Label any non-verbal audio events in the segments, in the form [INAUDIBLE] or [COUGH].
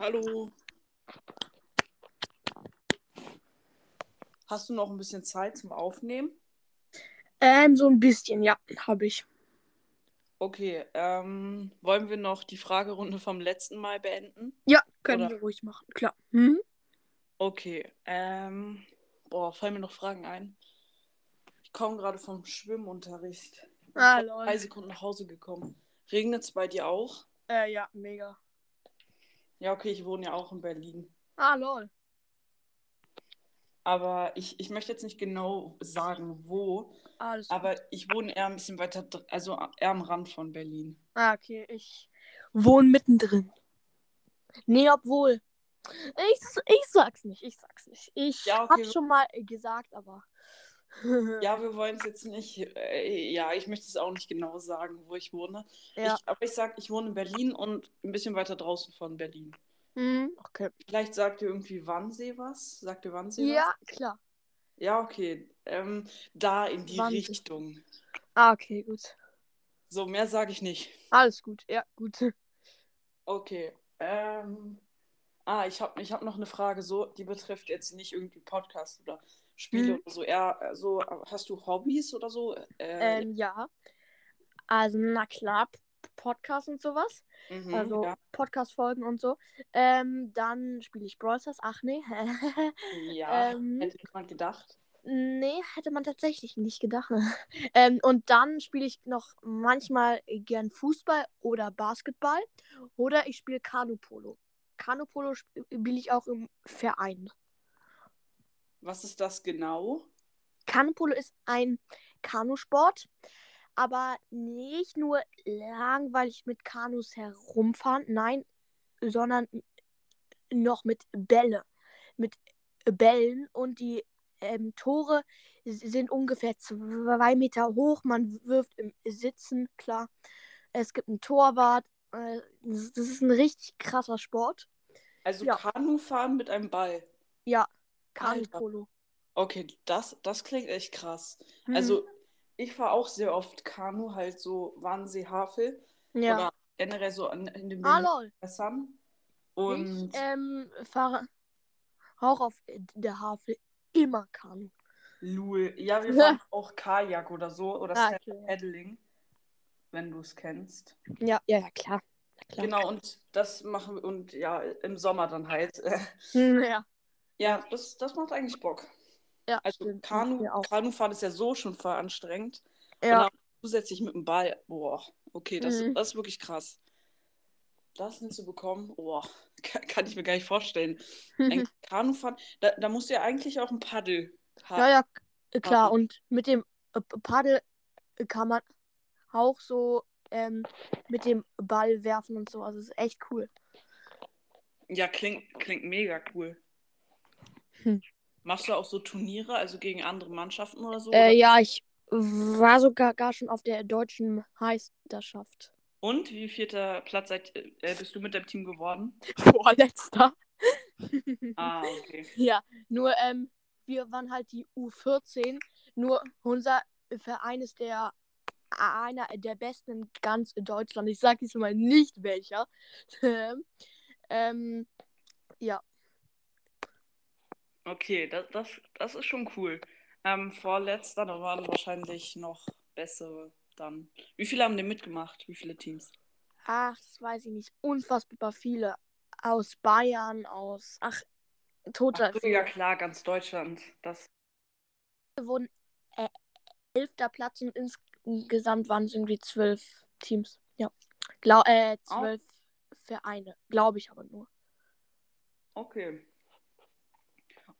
Hallo. Hast du noch ein bisschen Zeit zum Aufnehmen? Ähm, so ein bisschen, ja, habe ich. Okay, ähm, wollen wir noch die Fragerunde vom letzten Mal beenden? Ja, können Oder- wir ruhig machen, klar. Mhm. Okay, ähm, boah, fallen mir noch Fragen ein? Ich komme gerade vom Schwimmunterricht. Ah, Vor drei lol. Sekunden nach Hause gekommen. Regnet es bei dir auch? Äh, ja, mega. Ja, okay, ich wohne ja auch in Berlin. Ah, lol. Aber ich, ich möchte jetzt nicht genau sagen, wo, Alles aber ich wohne eher ein bisschen weiter, also eher am Rand von Berlin. Ah, okay, ich wohne mittendrin. Nee, obwohl. Ich, ich sag's nicht, ich sag's nicht. Ich Ja, okay. hab's schon mal gesagt, aber. [LAUGHS] Ja, wir wollen es jetzt nicht, äh, ja, ich möchte es auch nicht genau sagen, wo ich wohne. Ja. Ich, aber ich sage, ich wohne in Berlin und ein bisschen weiter draußen von Berlin. Mhm, okay. Vielleicht sagt ihr irgendwie Wannsee was? Sagt ihr Wannsee Ja, klar. was? Ja, okay. Ähm, da in die Wannsee. Richtung. Ah, okay, gut. So, mehr sage ich nicht. Alles gut, ja, gut. Okay. Ähm, ah, ich habe ich hab noch eine Frage, so, die betrifft jetzt nicht irgendwie Podcast oder Spiele Mhm. oder so. Eher äh, so, hast du Hobbys oder so? Äh, Ähm, ja. Also, na klar, Podcast und sowas. mhm, Also ja. Podcast-Folgen und so. Ähm, dann spiele ich Brawl Stars. Ach nee. [LAUGHS] Ja, ähm, hätte jemand gedacht. nee, hätte man tatsächlich nicht gedacht. [LAUGHS] ähm, und dann spiele ich noch manchmal gern Fußball oder Basketball. Oder ich spiele Kanupolo. Kanupolo spiele ich auch im Verein. Was ist das genau? Kanupolo ist ein Kanusport, aber nicht nur langweilig mit Kanus herumfahren, nein, sondern noch mit Bälle, mit Bällen und die ähm, Tore sind ungefähr zwei Meter hoch. Man wirft im Sitzen, klar. Es gibt einen Torwart. Äh, das das ist ein richtig krasser Sport. Also Ja. Kanufahren mit einem Ball. Ja, Kanupolo. Okay, das, das klingt echt krass. Mhm. Also ich fahre auch sehr oft Kanu, halt so Wannsee, Havel ja. oder generell so an, in den Ah. Und Ich ähm, fahre auch auf der Havel immer Kanu. Lul. Ja, wir [LAUGHS] fahren auch Kajak oder so oder Ah, okay. Paddling, wenn du es kennst. Ja, ja, ja, klar. Ja, klar. Genau, und das machen wir und ja, im Sommer dann halt. [LAUGHS] Hm, Ja, ja, das, das macht eigentlich Bock. ja, Also stimmt. Kanu. Kanufahren ist ja so schon voll anstrengend. Und Ja, dann zusätzlich mit dem Ball. Boah, okay, das, Mhm. das ist wirklich krass. Das hinzubekommen, boah, [LAUGHS] kann, kann ich mir gar nicht vorstellen. Ein [LAUGHS] Kanufahren, da, da musst du ja eigentlich auch ein Paddel haben. ja, ja, k- klar. Aber- Und mit dem äh, Paddel äh, kann man auch so ähm, mit dem Ball werfen und so. Also es ist echt cool. Ja, klingt, klingt mega cool. Hm. Machst du auch so Turniere, also gegen andere Mannschaften oder so? Äh, oder? ja, ich war sogar gar schon auf der deutschen Meisterschaft. Und wie vierter Platz seid, äh, bist du mit deinem Team geworden? [LAUGHS] Vorletzter. [LAUGHS] Ah, okay. Ja, nur ähm, wir waren halt die U14. Nur unser Verein ist der einer der besten in ganz Deutschland. Ich sage jetzt mal nicht welcher. [LAUGHS] ähm, ja, Okay, das, das, das ist schon cool. Ähm, vorletzter, da waren wahrscheinlich noch bessere dann. Wie viele haben denn mitgemacht? Wie viele Teams? ach, das weiß ich nicht. Unfassbar viele. Aus Bayern, aus. Ach, total Ach ja klar, ganz Deutschland. Das, Wir wurden äh, elfter Platz und insgesamt waren es irgendwie zwölf Teams. Ja. Glau äh, zwölf Vereine. Glaube ich aber nur. okay.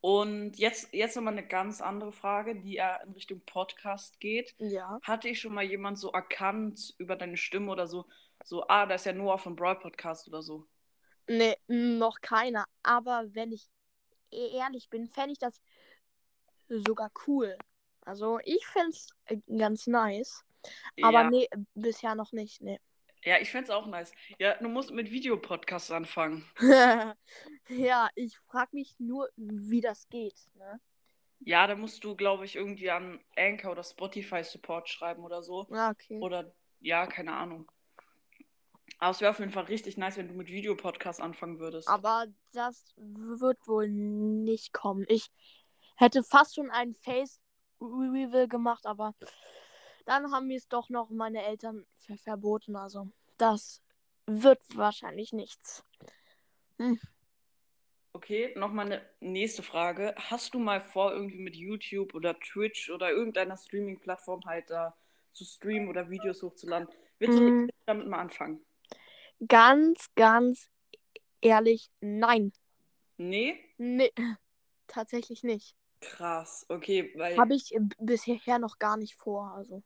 Und jetzt, jetzt nochmal eine ganz andere Frage, die ja in Richtung Podcast geht. Ja. Hatte ich schon mal jemand so erkannt über deine Stimme oder so, so, ah, da ist ja Noah vom Brawl Podcast oder so? Nee, noch keiner. Aber wenn ich e- ehrlich bin, fände ich das sogar cool. Also ich fände es ganz nice. Aber ja. nee, bisher noch nicht. Nee. Ja, ich fände es auch nice. Ja, du musst mit Videopodcasts anfangen. [LAUGHS] ja, ich frage mich nur, wie das geht. Ne? Ja, da musst du, glaube ich, irgendwie an Anchor oder Spotify Support schreiben oder so. Ah, okay. Oder ja, keine Ahnung. Aber es wäre auf jeden Fall richtig nice, wenn du mit Videopodcast anfangen würdest. Aber das wird wohl nicht kommen. Ich hätte fast schon einen Face-Reveal gemacht, aber dann haben mir es doch noch meine Eltern ver verboten. Also, das wird wahrscheinlich nichts. Hm. Okay, nochmal eine nächste Frage. Hast du mal vor, irgendwie mit YouTube oder Twitch oder irgendeiner Streaming-Plattform halt da zu streamen oder Videos hochzuladen? Willst du Mm. damit mal anfangen? Ganz, ganz ehrlich, nein. Nee? Nee, [LAUGHS] tatsächlich nicht. Krass, okay, weil. Habe ich bisher noch gar nicht vor. Also,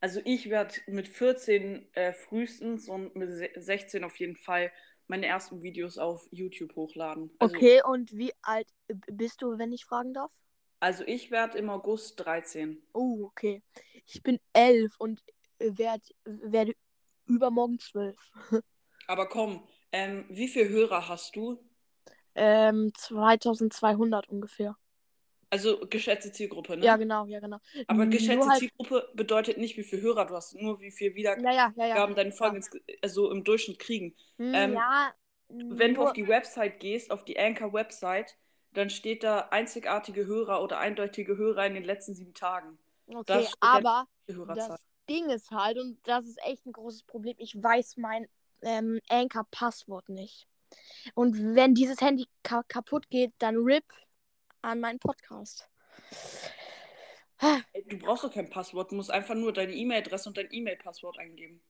Also ich werde mit 14 äh, frühestens und mit se- 16 auf jeden Fall meine ersten Videos auf YouTube hochladen. Also, Okay, und wie alt bist du, wenn ich fragen darf? also ich werde im August 13. Oh, okay. Ich bin elf und werd, werde übermorgen zwölf. [LAUGHS] Aber komm, ähm, wie viele Hörer hast du? Ähm, 2200 ungefähr. Also geschätzte Zielgruppe, ne? Ja, genau, ja, genau. Aber geschätzte halt- Zielgruppe bedeutet nicht, wie viele Hörer du hast, nur wie viel Wiedergaben Ja, ja, ja, deine Folgen ins- also im Durchschnitt kriegen. Hm, ähm, ja, Wenn du nur- auf die Website gehst, auf die Anchor-Website, dann steht da einzigartige Hörer oder eindeutige Hörer in den letzten sieben Tagen. Okay, aber das Ding ist halt, und das ist echt ein großes Problem, ich weiß mein ähm, Anchor-Passwort nicht. Und wenn dieses Handy ka kaputt geht, dann RIP an meinen Podcast. Du brauchst doch kein Passwort, du musst einfach nur deine E-Mail-Adresse und dein E-Mail-Passwort eingeben.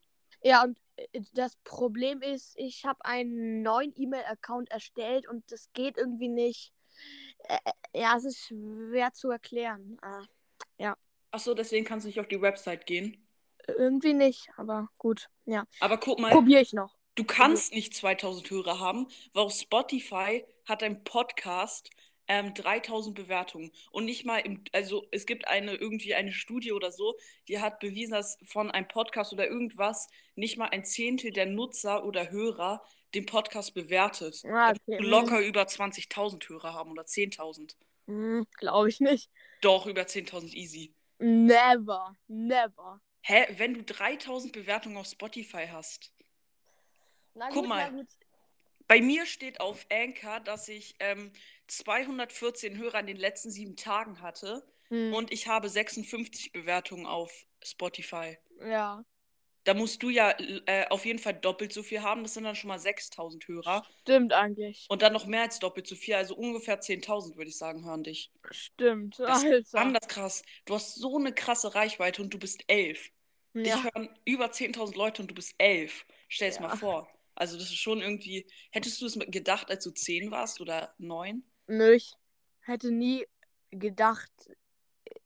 Ja, und äh, das Problem ist, ich habe einen neuen E-Mail-Account erstellt und das geht irgendwie nicht. Ja, es ist schwer zu erklären. Äh, Achso, deswegen kannst du nicht auf die Website gehen. irgendwie nicht, aber gut. Ja, Aber guck mal, probiere ich noch. du kannst nicht 2000 Hörer haben, weil auf Spotify hat dein Podcast ähm, 3000 Bewertungen. Und nicht mal im, also es gibt eine irgendwie eine Studie oder so, die hat bewiesen, dass von einem Podcast oder irgendwas nicht mal ein Zehntel der Nutzer oder Hörer den Podcast bewertet. Ah, Also okay. locker über 20.000 Hörer haben oder 10.000. Hm, Glaube ich nicht. Doch, über 10.000 easy. Never, never. Hä, wenn du 3000 Bewertungen auf Spotify hast. Na Guck mal. Bei mir steht auf Anchor, dass ich ähm, 214 Hörer in den letzten sieben Tagen hatte Hm, und ich habe 56 Bewertungen auf Spotify. ja, Da musst du ja äh, auf jeden Fall doppelt so viel haben. Das sind dann schon mal 6000 Hörer. stimmt eigentlich. Und dann noch mehr als doppelt so viel. Also ungefähr 10.000, würde ich sagen, hören dich. Stimmt, Das ist anders krass. Du hast so eine krasse Reichweite und du bist elf. Dich Ja, hören über 10.000 Leute und du bist elf. Stell es Ja. mal vor. Also das ist schon irgendwie... Hättest du es gedacht, als du 10 warst oder 9? nö, ich hätte nie gedacht,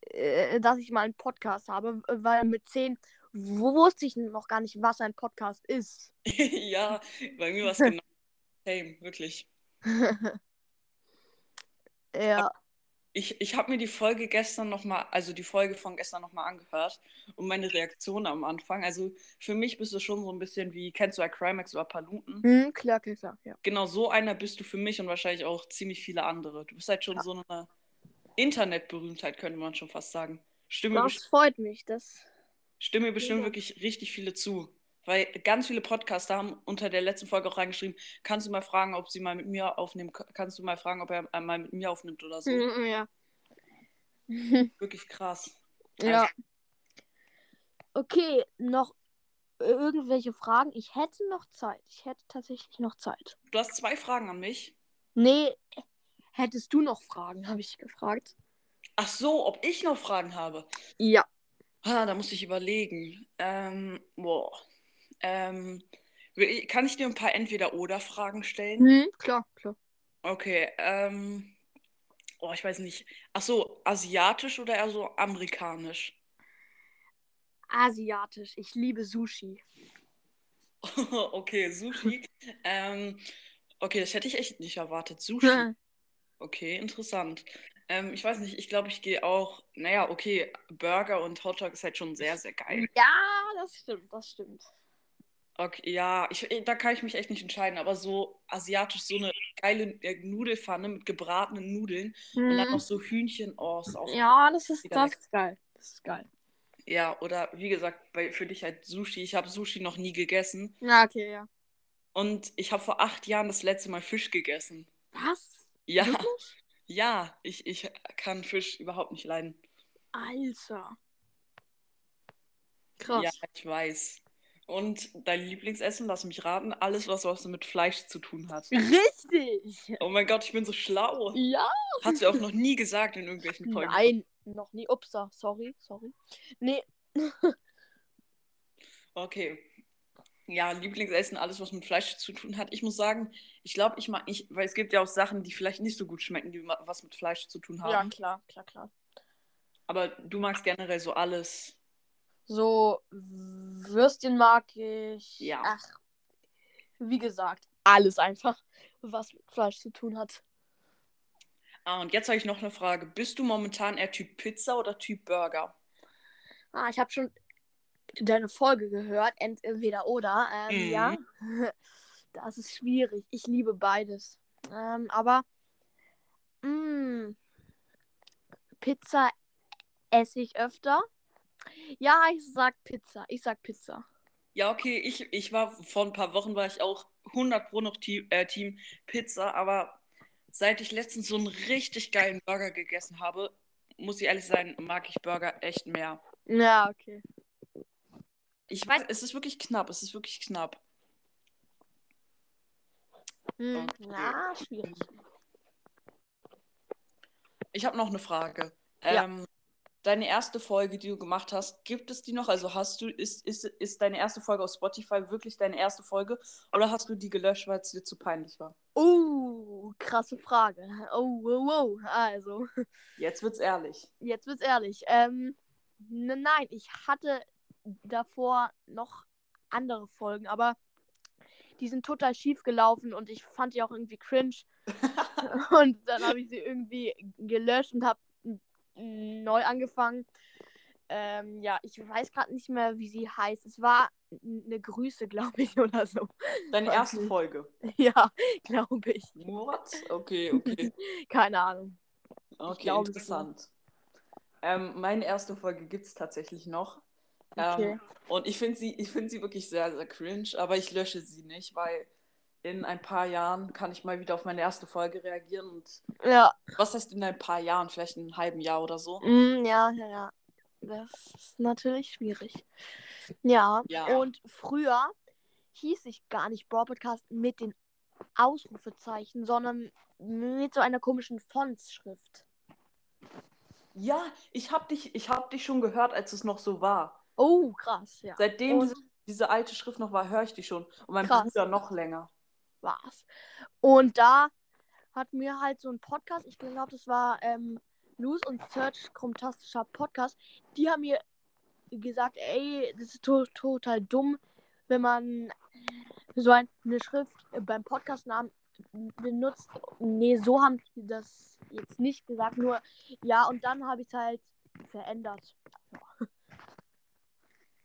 äh, dass ich mal einen Podcast habe, weil mit 10 w- wusste ich noch gar nicht, was ein Podcast ist. [LAUGHS] ja, bei mir war es [LAUGHS] genau same, wirklich. [LAUGHS] Ja, Ich, ich habe mir die Folge gestern nochmal, also die Folge von gestern nochmal angehört und meine Reaktion am Anfang. Also für mich bist du schon so ein bisschen wie, kennst du Acrimax oder Paluten? hm, klar, klar, klar, ja. Genau so einer bist du für mich und wahrscheinlich auch ziemlich viele andere. Du bist halt schon Ja. so eine Internetberühmtheit, könnte man schon fast sagen. Stimme, Das freut mich, das. stimme bestimmt Ja. wirklich richtig viele zu. Weil ganz viele Podcaster haben unter der letzten Folge auch reingeschrieben, kannst du mal fragen, ob sie mal mit mir aufnehmen, kannst du mal fragen, ob er äh, mal mit mir aufnimmt oder so. Hm, ja. [LAUGHS] Wirklich krass. ja. Okay, noch irgendwelche Fragen? Ich hätte noch Zeit. Ich hätte tatsächlich noch Zeit. Du hast zwei Fragen an mich. Nee, hättest du noch Fragen, habe ich gefragt. Ach so, ob ich noch Fragen habe. Ja. Ah, da muss ich überlegen. Ähm, boah. Ähm, kann ich dir ein paar Entweder-Oder-Fragen stellen? Hm, klar, klar. Okay, ähm, oh, ich weiß nicht. Ach so, asiatisch oder eher so amerikanisch? Asiatisch. Ich liebe Sushi. [LAUGHS] Okay, Sushi. [LAUGHS] ähm, okay, das hätte ich echt nicht erwartet. Sushi. [LAUGHS] Okay, interessant. Ähm, ich weiß nicht, ich glaube, ich gehe auch, naja, okay, Burger und Hotdog ist halt schon sehr, sehr geil. Ja, das stimmt, das stimmt. Okay, ja, ich, da kann ich mich echt nicht entscheiden, aber so asiatisch, so eine geile äh, Nudelfanne mit gebratenen Nudeln und dann noch so Hühnchen, oh, ist auch. Hm. Ja, das ist, das ist geil. Das ist geil. Ja, oder wie gesagt, bei, für dich halt Sushi. Ich habe Sushi noch nie gegessen. Ja, okay, ja. Und ich habe vor acht Jahren das letzte Mal Fisch gegessen. Was? Ja, Wirklich? ja, ich, ich kann Fisch überhaupt nicht leiden. Alter. Krass. Ja, ich weiß. Und dein Lieblingsessen, lass mich raten, alles, was was mit Fleisch zu tun hat. Richtig. Oh mein Gott, ich bin so schlau. Ja. Hast du auch noch nie gesagt in irgendwelchen Folgen. Nein, noch nie. Upsa, sorry, sorry. Nee, Okay. Ja, Lieblingsessen, alles, was mit Fleisch zu tun hat. Ich muss sagen, ich glaube, ich mag nicht, weil es gibt ja auch Sachen, die vielleicht nicht so gut schmecken, die was mit Fleisch zu tun haben. ja, klar, klar, klar. Aber du magst generell so alles. So, Würstchen mag ich. Ja. Ach, wie gesagt, alles einfach, was mit Fleisch zu tun hat. Ah, und jetzt habe ich noch eine Frage. Bist du momentan eher Typ Pizza oder Typ Burger? Ah, ich habe schon deine Folge gehört, ent- entweder oder. Ähm, Mhm. Ja, [LAUGHS] das ist schwierig. Ich liebe beides. Ähm, aber mh, Pizza esse ich öfter. Ja, ich sag Pizza. Ich sag Pizza. Ja, okay, ich, ich war vor ein paar Wochen war ich auch 100 Pro noch Team, äh, Team Pizza, aber seit ich letztens so einen richtig geilen Burger gegessen habe, muss ich ehrlich sein, mag ich Burger echt mehr. Ja, okay. Ich weiß, es ist wirklich knapp, es ist wirklich knapp. Hm, Okay. Ja, schwierig. Ich habe noch eine Frage. Ja. Ähm, deine erste Folge, die du gemacht hast, gibt es die noch? Also hast du, ist, ist, ist deine erste Folge auf Spotify wirklich deine erste Folge? Oder hast du die gelöscht, weil es dir zu peinlich war? Oh, krasse Frage. Oh, wow, wow. Also, Jetzt wird's ehrlich. jetzt wird's ehrlich. Ähm, ne, nein, ich hatte davor noch andere Folgen, aber die sind total schief gelaufen und ich fand die auch irgendwie cringe. [LAUGHS] und dann habe ich sie irgendwie gelöscht und habe neu angefangen. Ähm, ja, ich weiß gerade nicht mehr, wie sie heißt. Es war eine Grüße, [LAUGHS] glaube ich, oder so. Deine erste. Folge. [LAUGHS] Ja, glaube ich. What? Okay, [LAUGHS] okay. Keine Ahnung. Okay, schon. interessant. Ähm, meine erste Folge gibt es tatsächlich noch. Okay. Ähm, und ich finde sie, ich find sie wirklich sehr, sehr cringe, aber ich lösche sie nicht, weil in ein paar Jahren kann ich mal wieder auf meine erste Folge reagieren. Und Ja, was heißt in ein paar Jahren? Vielleicht in einem halben Jahr oder so. mm, ja, ja, ja. Das ist natürlich schwierig. Ja, Ja. und früher hieß ich gar nicht Brawl Podcast mit den Ausrufezeichen, sondern mit so einer komischen Fontsschrift. Ja, ich habe dich, ich hab dich schon gehört, als es noch so war. Oh, krass, ja. Seitdem Und- diese, diese alte Schrift noch war, höre ich die schon. Und mein Krass. Bruder noch länger. War's. Und da hat mir halt so ein Podcast, ich glaube, das war ähm, News und Search Chromtastischer Podcast, die haben mir gesagt, ey, das ist to total dumm, wenn man so ein, eine Schrift beim Podcastnamen benutzt. Nee, so haben die das jetzt nicht gesagt, nur ja, und dann habe ich es halt verändert.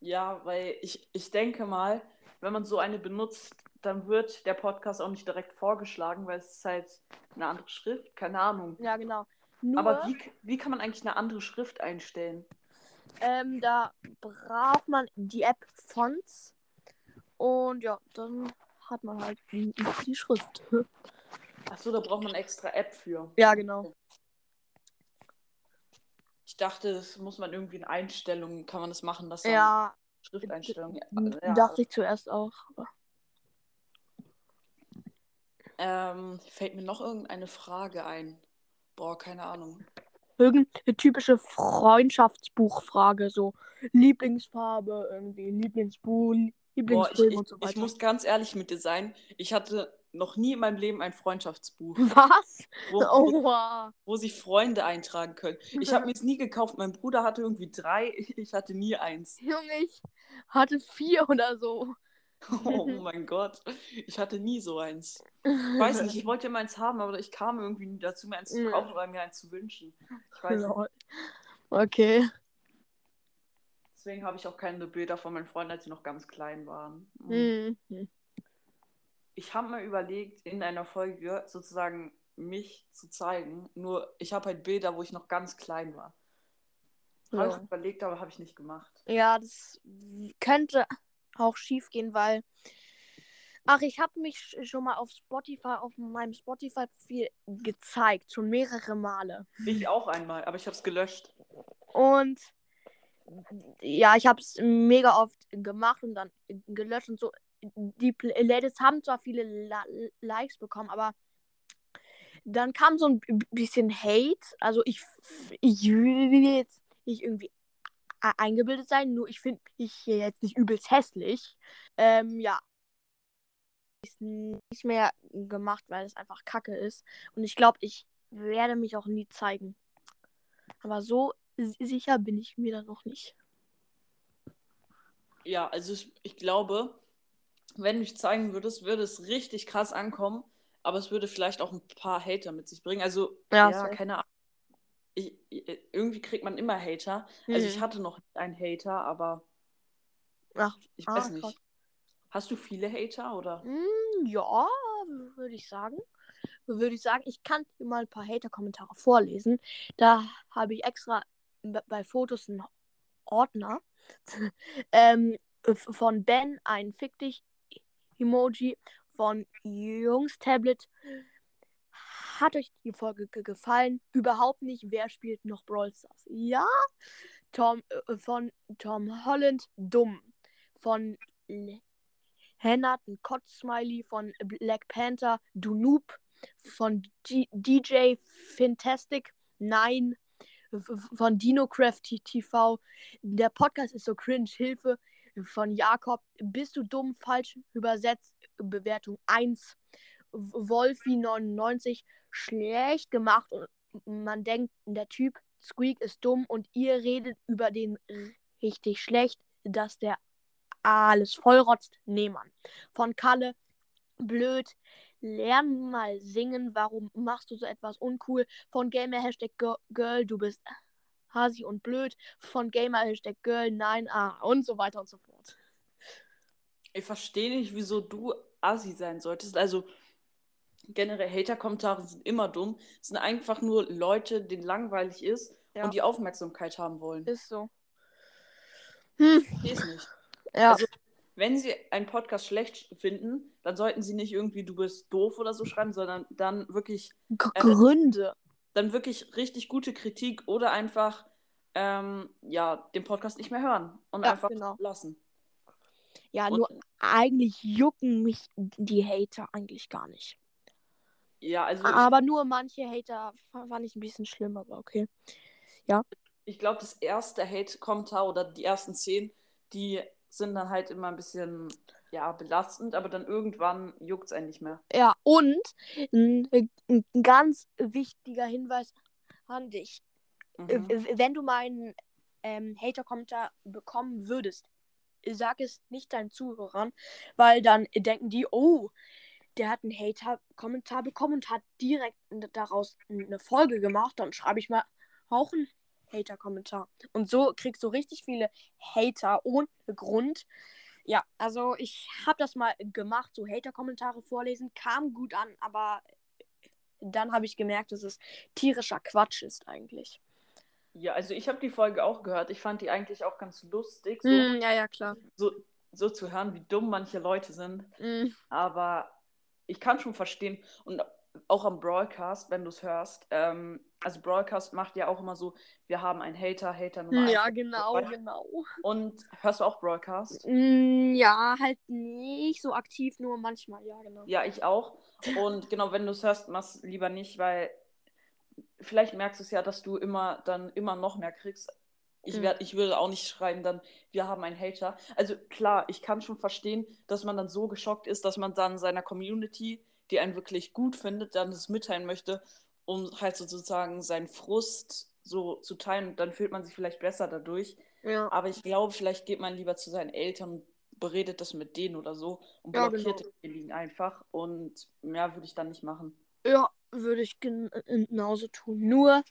Ja, weil ich, ich denke mal, wenn man so eine benutzt, dann wird der Podcast auch nicht direkt vorgeschlagen, weil es ist halt eine andere Schrift, keine Ahnung. Ja, genau. Nur, Aber wie, wie kann man eigentlich eine andere Schrift einstellen? Ähm, da braucht man die App Fonts. Und ja, dann hat man halt die, Schrift. Achso, da braucht man eine extra App für. ja, genau. Ich dachte, das muss man irgendwie in Einstellungen, kann man das machen, dass Ja, Schrifteinstellungen. Ja, dachte ich zuerst auch. aber- Ähm, fällt mir noch irgendeine Frage ein? Boah, keine Ahnung. Irgendeine typische Freundschaftsbuchfrage, so Lieblingsfarbe, irgendwie Lieblingsbuch, Boah, ich, Lieblingsfilm ich, und so ich weiter. muss ganz ehrlich mit dir sein. Ich hatte noch nie in meinem Leben ein Freundschaftsbuch, Was? wo, [LAUGHS] wo, Oha. wo sich Freunde eintragen können. Ich habe [LAUGHS] mir es nie gekauft. Mein Bruder hatte irgendwie drei, [LAUGHS] ich hatte nie eins. Junge, ich hatte vier oder so. [LAUGHS] Oh mein Gott, ich hatte nie so eins. Ich weiß nicht, ich [LAUGHS] wollte immer eins haben, aber ich kam irgendwie nie dazu, mir eins zu Ja. kaufen oder mir eins zu wünschen. Ich weiß nicht. Okay. Deswegen habe ich auch keine Bilder von meinen Freunden, als sie noch ganz klein waren. Mhm. Mhm. Ich habe mir überlegt, in einer Folge sozusagen mich zu zeigen. Nur ich habe halt Bilder, wo ich noch ganz klein war. Habe Ja. ich überlegt, aber habe ich nicht gemacht. Ja, das könnte auch schief gehen, weil. Ach, ich habe mich sch- schon mal auf Spotify, auf meinem Spotify-Profil gezeigt, schon mehrere Male. Ich auch einmal, aber ich habe es gelöscht. Und ja, ich habe es mega oft gemacht und dann gelöscht und so. Die Playlists haben zwar viele La Likes bekommen, aber dann kam so ein bisschen Hate. Also ich, ich will jetzt nicht irgendwie eingebildet sein, nur ich finde ich jetzt nicht übelst hässlich. Ähm, ja. Ist nicht mehr gemacht, weil es einfach kacke ist. Und ich glaube, ich werde mich auch nie zeigen. Aber so si- sicher bin ich mir da noch nicht. Ja, also ich, ich glaube, wenn du dich zeigen würdest, würde es richtig krass ankommen, aber es würde vielleicht auch ein paar Hater mit sich bringen. Also, Ja, ja, keine Ahnung. Ich, irgendwie kriegt man immer Hater. Also ich Mhm. hatte noch einen Hater, aber Ach, ich Ah, weiß nicht. krass. Hast du viele Hater oder? mm, ja, würde ich sagen. Würde ich sagen, ich kann dir mal ein paar Hater-Kommentare vorlesen. Da habe ich extra bei Fotos einen Ordner. [LAUGHS] ähm, von Ben ein Fick dich Emoji. Von Jungs Tablet. Hat euch die Folge ge- gefallen? Überhaupt nicht. Wer spielt noch Brawl Stars? Ja. Tom, äh, von Tom Holland. Dumm. Von L- Hennert, ein Kotz-Smiley. Von Black Panther. Du Noob. Von G DJ Fantastic. Nein. Von DinoCraft TV. Der Podcast ist so cringe. Hilfe. Von Jakob. Bist du dumm? Falsch übersetzt. Bewertung 1. Wolfi99 schlecht gemacht und man denkt, der Typ Squeak ist dumm und ihr redet über den richtig schlecht, dass der alles vollrotzt. Nee, Mann. Von Kalle, blöd. Lern mal singen. Warum machst du so etwas uncool? Von Gamer Hashtag Girl, du bist Hasi und blöd. Von Gamer Hashtag Girl, nein, ah. Und so weiter und so fort. Ich verstehe nicht, wieso du Assi sein solltest. Also generell Hater-Kommentare sind immer dumm. Es sind einfach nur Leute, denen langweilig ist Ja. und die Aufmerksamkeit haben wollen. Ist so. Hm, Ich verstehe es nicht. ja. Also, wenn sie einen Podcast schlecht finden, dann sollten sie nicht irgendwie du bist doof oder so schreiben, sondern dann wirklich, äh, Gründe. dann wirklich richtig gute Kritik oder einfach ähm, ja, den Podcast nicht mehr hören und Ja, einfach genau. lassen. Ja, Und- nur eigentlich jucken mich die Hater eigentlich gar nicht. Ja, also Aber nur manche Hater fa- fand ich ein bisschen schlimm, aber okay. ich glaube, das erste Hate-Kommentar oder die ersten zehn, die sind dann halt immer ein bisschen ja, belastend, aber dann irgendwann juckt es einen nicht mehr. Ja, und ein, ein ganz wichtiger Hinweis an dich. Äh, Mhm. w- Wenn du meinen ähm, Hater-Kommentar bekommen würdest, sag es nicht deinen Zuhörern, weil dann denken die, oh, der hat einen Hater-Kommentar bekommen und hat direkt daraus eine Folge gemacht, dann schreibe ich mal auch einen Hater-Kommentar. Und so kriegst du richtig viele Hater ohne Grund. Ja, also ich habe das mal gemacht, so Hater-Kommentare vorlesen, kam gut an, aber dann habe ich gemerkt, dass es tierischer Quatsch ist eigentlich. Ja, also ich habe die Folge auch gehört. Ich fand die eigentlich auch ganz lustig, so, Mm, ja, ja, klar. so, so zu hören, wie dumm manche Leute sind. Mm, Aber ich kann schon verstehen und auch am Broadcast, wenn du es hörst, ähm, also Broadcast macht ja auch immer so, wir haben einen Hater, Hater Nummer ja, eins. genau, Weißt- genau. Und hörst du auch Broadcast? Mm, ja, halt nicht so aktiv, nur manchmal, ja, genau. Ja, ich auch. Und genau, wenn du es hörst, mach's lieber nicht, weil vielleicht merkst du es ja, dass du immer dann immer noch mehr kriegst. Ich, werd, ich würde auch nicht schreiben, dann, wir haben einen Hater. Also klar, ich kann schon verstehen, dass man dann so geschockt ist, dass man dann seiner Community, die einen wirklich gut findet, dann das mitteilen möchte, um halt sozusagen seinen Frust so zu teilen. Und dann fühlt man sich vielleicht besser dadurch. Ja, Aber ich glaube, vielleicht geht man lieber zu seinen Eltern und beredet das mit denen oder so und Ja, blockiert genau. denjenigen einfach. Und mehr würde ich dann nicht machen. ja würde ich gen genauso tun. Nur,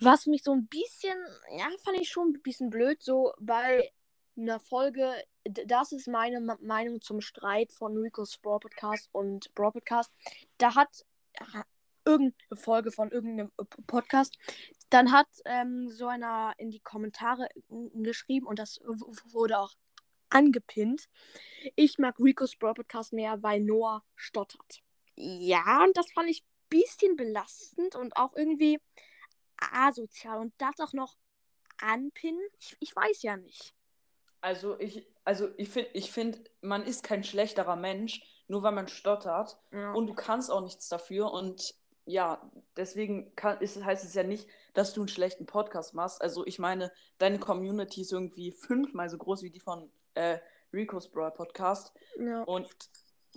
was mich so ein bisschen, ja, fand ich schon ein bisschen blöd, so bei einer Folge, das ist meine Meinung zum Streit von Rico's Brawl Podcast und Brawl Podcast. Da hat, ha- irgendeine Folge von irgendeinem Podcast. Dann hat ähm, so einer in die Kommentare geschrieben und das wurde auch angepinnt. Ich mag Rico's Brawl Podcast mehr, weil Noah stottert. Ja, und das fand ich ein bisschen belastend und auch irgendwie asozial. Und das auch noch anpinnen? Ich, ich weiß ja nicht. Also ich, also ich finde, ich find, man ist kein schlechterer Mensch, nur weil man stottert. Ja. Und du kannst auch nichts dafür. Und ja, deswegen kann, ist, heißt es ja nicht, dass du einen schlechten Podcast machst. Also ich meine, deine Community ist irgendwie fünfmal so groß wie die von äh, Rico's Brawl Podcast. Ja. Und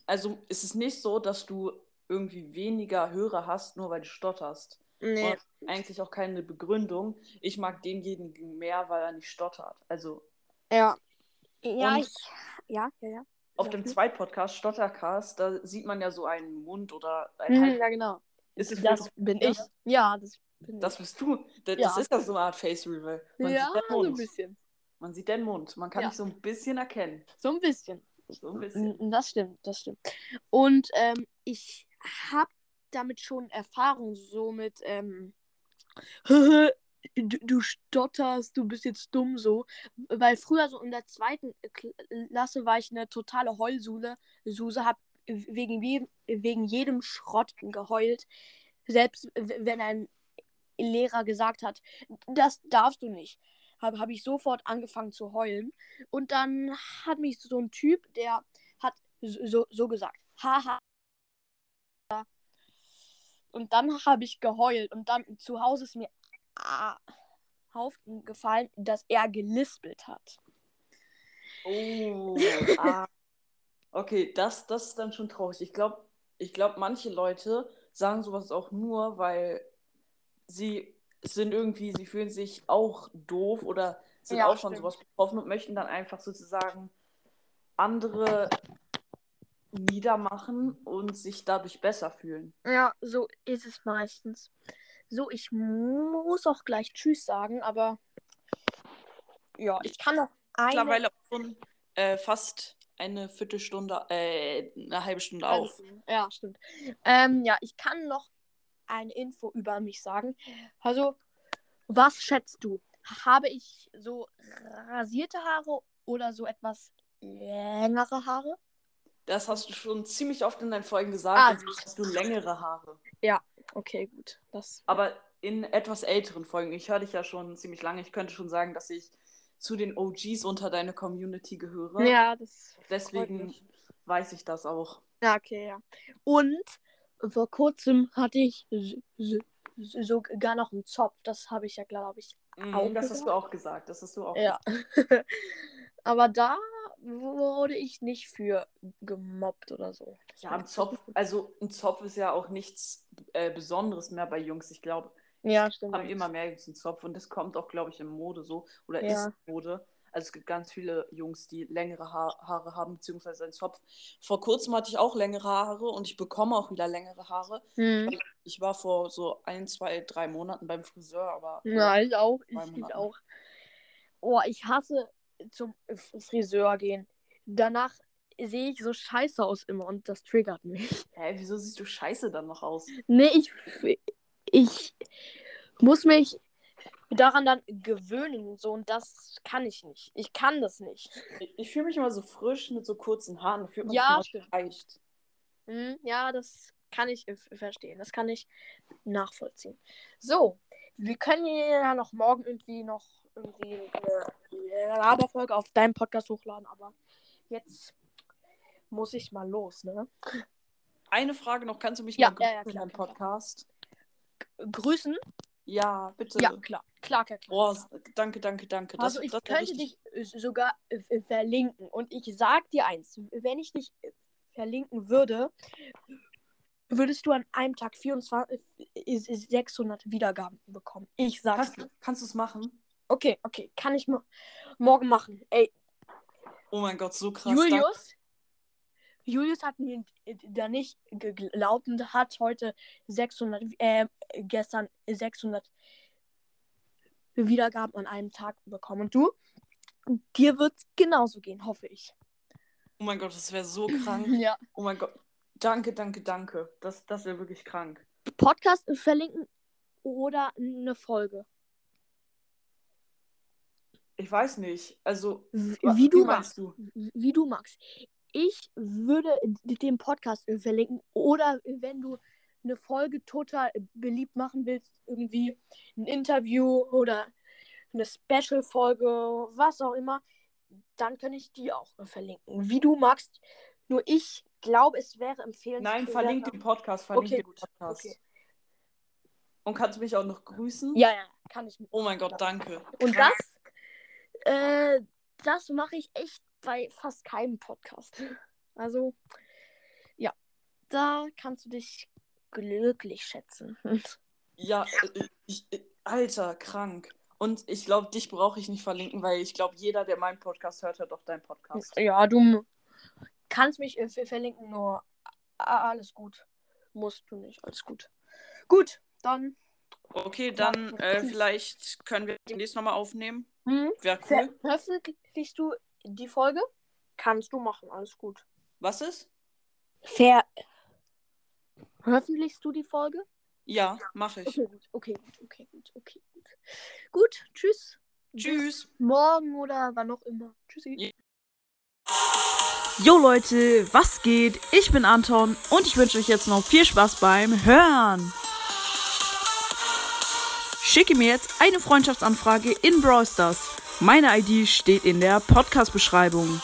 also ist es nicht so, dass du irgendwie weniger Hörer hast, nur weil du stotterst. Nee. Eigentlich auch keine Begründung. Ich mag denjenigen mehr, weil er nicht stottert. Also. Ja. Ja, ich, ja, ja, ja. Auf dem Zweitpodcast, Stottercast, da sieht man ja so einen Mund oder ein mhm, Ja, genau. Ist es das bin ich. Ja, das bin Das bist du. Das, ja. das ist ja so eine Art Face Reveal. ja, so ein bisschen. Man sieht den Mund. Man kann ja. dich so ein bisschen erkennen. So ein bisschen. So ein bisschen. Das stimmt, das stimmt. Und ähm, ich habe damit schon Erfahrung, so mit, ähm, [LAUGHS] du, du stotterst, du bist jetzt dumm so. Weil früher so in der zweiten Klasse war ich eine totale Heulsule. Suse hab wegen, jedem, wegen jedem Schrott geheult. Selbst wenn ein Lehrer gesagt hat, das darfst du nicht, habe hab ich sofort angefangen zu heulen. Und dann hat mich so ein Typ, der hat so, so gesagt, haha, und dann habe ich geheult. Und dann zu Hause ist mir ah, aufgefallen, dass er gelispelt hat. Oh, ah. Okay, das, das ist dann schon traurig. Ich glaube, ich glaub, manche Leute sagen sowas auch nur, weil sie sind irgendwie, sie fühlen sich auch doof oder sind ja, auch von sowas betroffen und möchten dann einfach sozusagen andere niedermachen und sich dadurch besser fühlen. Ja, so ist es meistens. So, ich muss auch gleich Tschüss sagen, aber ja, ich kann noch eine... Mittlerweile schon äh, fast eine Viertelstunde, äh, eine halbe Stunde auf. Ja, stimmt. Ähm, ja, ich kann noch eine Info über mich sagen. Also, was schätzt du? Habe ich so rasierte Haare oder so etwas längere Haare? Das hast du schon ziemlich oft in deinen Folgen gesagt. Ah, jetzt hast du längere Haare. Ja, okay, gut. Das... Aber in etwas älteren Folgen. Ich höre dich ja schon ziemlich lange. Ich könnte schon sagen, dass ich zu den OGs unter deiner Community gehöre. Ja, das. Deswegen weiß ich das auch. Ja, okay, ja. Und vor kurzem hatte ich sogar noch einen Zopf. Das habe ich ja, glaube ich, mm, auch. Das gesagt. hast du auch gesagt. Das hast du auch ja. [LAUGHS] Aber da wurde ich nicht für gemobbt oder so. Ja, ein Zopf, also ein Zopf ist ja auch nichts äh, Besonderes mehr bei Jungs. Ich glaube, ja, stimmt. haben immer mehr Jungs einen Zopf und das kommt auch, glaube ich, in Mode so oder ja. ist Mode. Also es gibt ganz viele Jungs, die längere ha Haare haben, beziehungsweise einen Zopf. Vor kurzem hatte ich auch längere Haare und ich bekomme auch wieder längere Haare. Hm. Ich war vor so ein, zwei, drei Monaten beim Friseur, aber. Ja, ich auch. Ich, ich auch. Oh, ich hasse zum Friseur gehen. Danach sehe ich so scheiße aus immer und das triggert mich. [LAUGHS] Hä, wieso siehst du scheiße dann noch aus? Nee, ich, ich muss mich daran dann gewöhnen und so und das kann ich nicht. Ich kann das nicht. Ich, ich fühle mich immer so frisch mit so kurzen Haaren. Fühlt man ja, sich leicht. Hm, ja, das kann ich verstehen. Das kann ich nachvollziehen. So, wir können ja noch morgen irgendwie noch irgendwie eine Laberfolge auf deinem Podcast hochladen, aber jetzt muss ich mal los, ne? Eine Frage noch, kannst du mich ja, mal ja, ja, klar, in deinem Podcast? Grüßen? Ja, bitte. Ja, klar. Klar, klar, klar. Oh, danke, danke, danke. Das, also ich könnte dich sogar äh, verlinken. Und ich sag dir eins, wenn ich dich verlinken würde, würdest du an einem Tag 24, 600 Wiedergaben bekommen. Ich sag's Kannst, kannst du es machen? Okay, okay, kann ich morgen machen. Ey. Oh mein Gott, so krass. Julius? Julius hat mir da nicht geglaubt und hat heute 600, äh, gestern 600 Wiedergaben an einem Tag bekommen. Und du? Dir wird's genauso gehen, hoffe ich. Oh mein Gott, das wäre so [LAUGHS] krank. ja. Oh mein Gott. Danke, danke, danke. Das, das wäre wirklich krank. Podcast verlinken oder eine Folge? Ich weiß nicht. Also, Wie, wie du magst. du? Wie du magst. Ich würde den Podcast verlinken oder wenn du eine Folge total beliebt machen willst, irgendwie ein Interview oder eine Special-Folge, was auch immer, dann kann ich die auch verlinken. Wie du magst. Nur ich glaube, es wäre empfehlenswert. Nein, verlink den Podcast, verlink Okay, den gut. Podcast. Okay. Und kannst du mich auch noch grüßen? Ja, ja, kann ich. Oh mein Gott, danke. Und das, äh, das mache ich echt bei fast keinem Podcast. [LAUGHS] Also, ja, da kannst du dich glücklich schätzen. [LAUGHS] Ja, äh, ich, äh, Alter, krank. Und ich glaube, dich brauche ich nicht verlinken, weil ich glaube, jeder, der meinen Podcast hört, hört auch deinen Podcast. Ja, du kannst mich ver- verlinken, nur alles gut. Musst du nicht, alles gut. Gut, dann. Okay, dann äh, vielleicht können wir demnächst nochmal aufnehmen. Hm? Wäre cool. Veröffentlichst du die Folge? Kannst du machen, alles gut. Was ist? Ver. Veröffentlichst du die Folge? Ja, mache ich. Okay, gut, okay, gut, okay, gut, okay, gut. Gut, tschüss. Tschüss. Bis morgen oder wann auch immer. Tschüssi. Ja. Jo Leute, was geht? Ich bin Anton und ich wünsche euch jetzt noch viel Spaß beim Hören. Schicke mir jetzt eine Freundschaftsanfrage in Brawl Stars. Meine ID steht in der Podcast-Beschreibung.